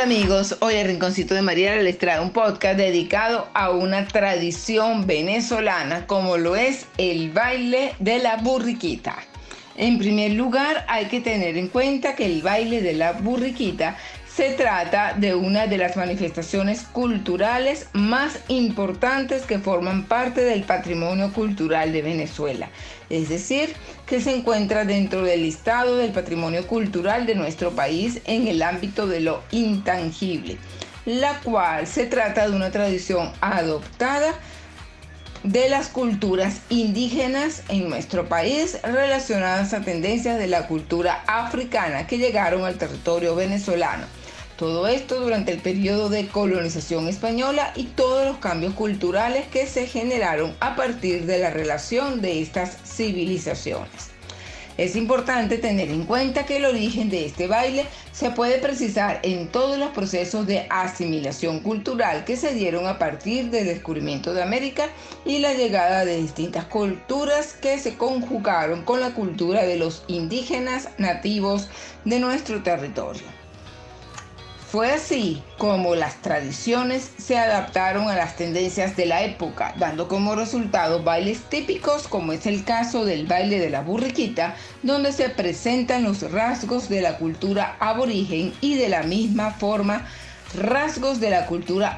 Hola amigos, hoy el Rinconcito de María les trae un podcast dedicado a una tradición venezolana como lo es el baile de la burriquita. En primer lugar hay que tener en cuenta que el baile de la burriquita se trata de una de las manifestaciones culturales más importantes que forman parte del patrimonio cultural de Venezuela, es decir, que se encuentra dentro del listado del patrimonio cultural de nuestro país en el ámbito de lo intangible, la cual se trata de una tradición adoptada de las culturas indígenas en nuestro país relacionadas a tendencias de la cultura africana que llegaron al territorio venezolano todo esto durante el periodo de colonización española y todos los cambios culturales que se generaron a partir de la relación de estas civilizaciones. Es importante tener en cuenta que el origen de este baile se puede precisar en todos los procesos de asimilación cultural que se dieron a partir del descubrimiento de América y la llegada de distintas culturas que se conjugaron con la cultura de los indígenas nativos de nuestro territorio. Fue así como las tradiciones se adaptaron a las tendencias de la época, dando como resultado bailes típicos como es el caso del baile de la burriquita, donde se presentan los rasgos de la cultura aborigen y de la misma forma rasgos de la cultura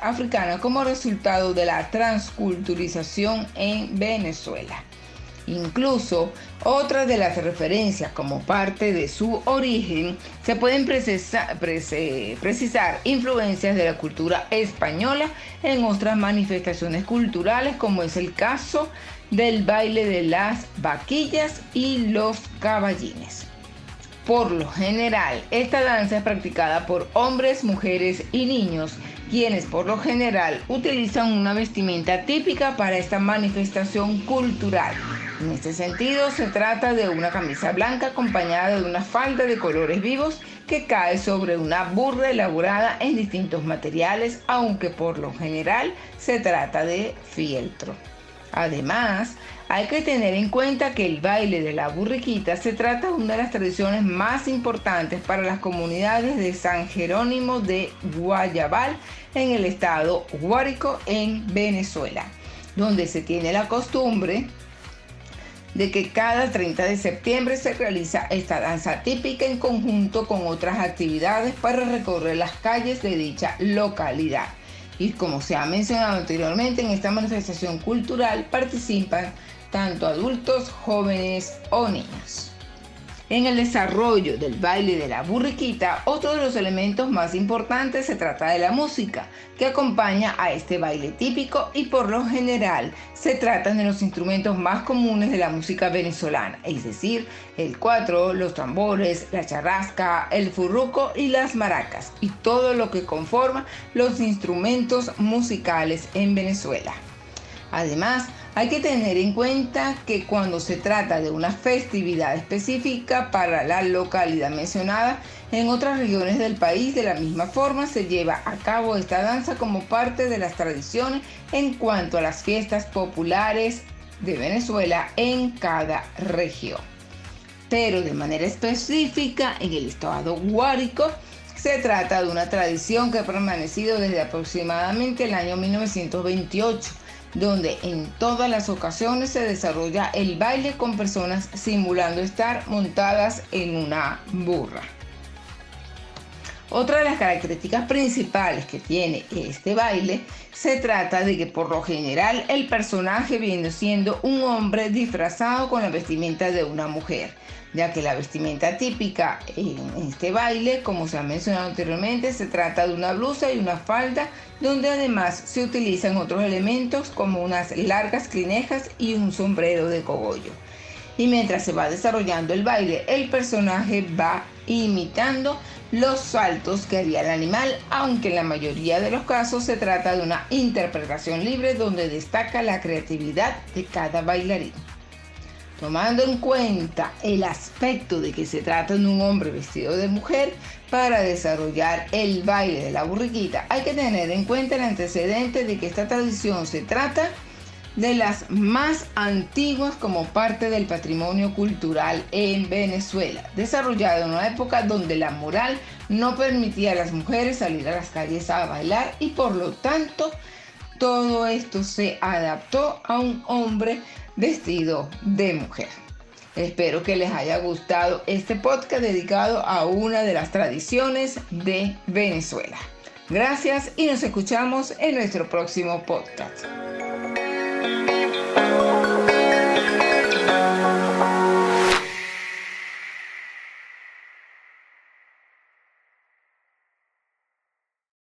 africana como resultado de la transculturización en Venezuela. Incluso otras de las referencias como parte de su origen se pueden precisar, influencias de la cultura española en otras manifestaciones culturales como es el caso del baile de las vaquillas y los caballines. Por lo general, esta danza es practicada por hombres, mujeres y niños, quienes por lo general utilizan una vestimenta típica para esta manifestación cultural. En este sentido, se trata de una camisa blanca acompañada de una falda de colores vivos que cae sobre una burra elaborada en distintos materiales, aunque por lo general se trata de fieltro. Además, hay que tener en cuenta que el baile de la burriquita se trata de una de las tradiciones más importantes para las comunidades de San Jerónimo de Guayabal en el estado Guárico en Venezuela, donde se tiene la costumbre de que cada 30 de septiembre se realiza esta danza típica en conjunto con otras actividades para recorrer las calles de dicha localidad. Y como se ha mencionado anteriormente, en esta manifestación cultural participan tanto adultos, jóvenes o niños. En el desarrollo del baile de la burriquita, otro de los elementos más importantes se trata de la música, que acompaña a este baile típico y por lo general se tratan de los instrumentos más comunes de la música venezolana, es decir, el cuatro, los tambores, la charrasca, el furruco y las maracas, y todo lo que conforma los instrumentos musicales en Venezuela. Además, hay que tener en cuenta que cuando se trata de una festividad específica para la localidad mencionada, en otras regiones del país de la misma forma se lleva a cabo esta danza como parte de las tradiciones en cuanto a las fiestas populares de Venezuela en cada región. Pero de manera específica en el estado Guárico se trata de una tradición que ha permanecido desde aproximadamente el año 1928 donde en todas las ocasiones se desarrolla el baile con personas simulando estar montadas en una burra. Otra de las características principales que tiene este baile se trata de que por lo general el personaje viene siendo un hombre disfrazado con la vestimenta de una mujer, ya que la vestimenta típica en este baile, como se ha mencionado anteriormente, se trata de una blusa y una falda, donde además se utilizan otros elementos como unas largas clinejas y un sombrero de cogollo. Y mientras se va desarrollando el baile, el personaje va imitando los saltos que haría el animal, aunque en la mayoría de los casos se trata de una interpretación libre donde destaca la creatividad de cada bailarín. Tomando en cuenta el aspecto de que se trata de un hombre vestido de mujer para desarrollar el baile de la burriquita, hay que tener en cuenta el antecedente de que esta tradición se trata de las más antiguas como parte del patrimonio cultural en Venezuela, desarrollado en una época donde la moral no permitía a las mujeres salir a las calles a bailar y por lo tanto todo esto se adaptó a un hombre vestido de mujer. Espero que les haya gustado este podcast dedicado a una de las tradiciones de Venezuela. Gracias y nos escuchamos en nuestro próximo podcast.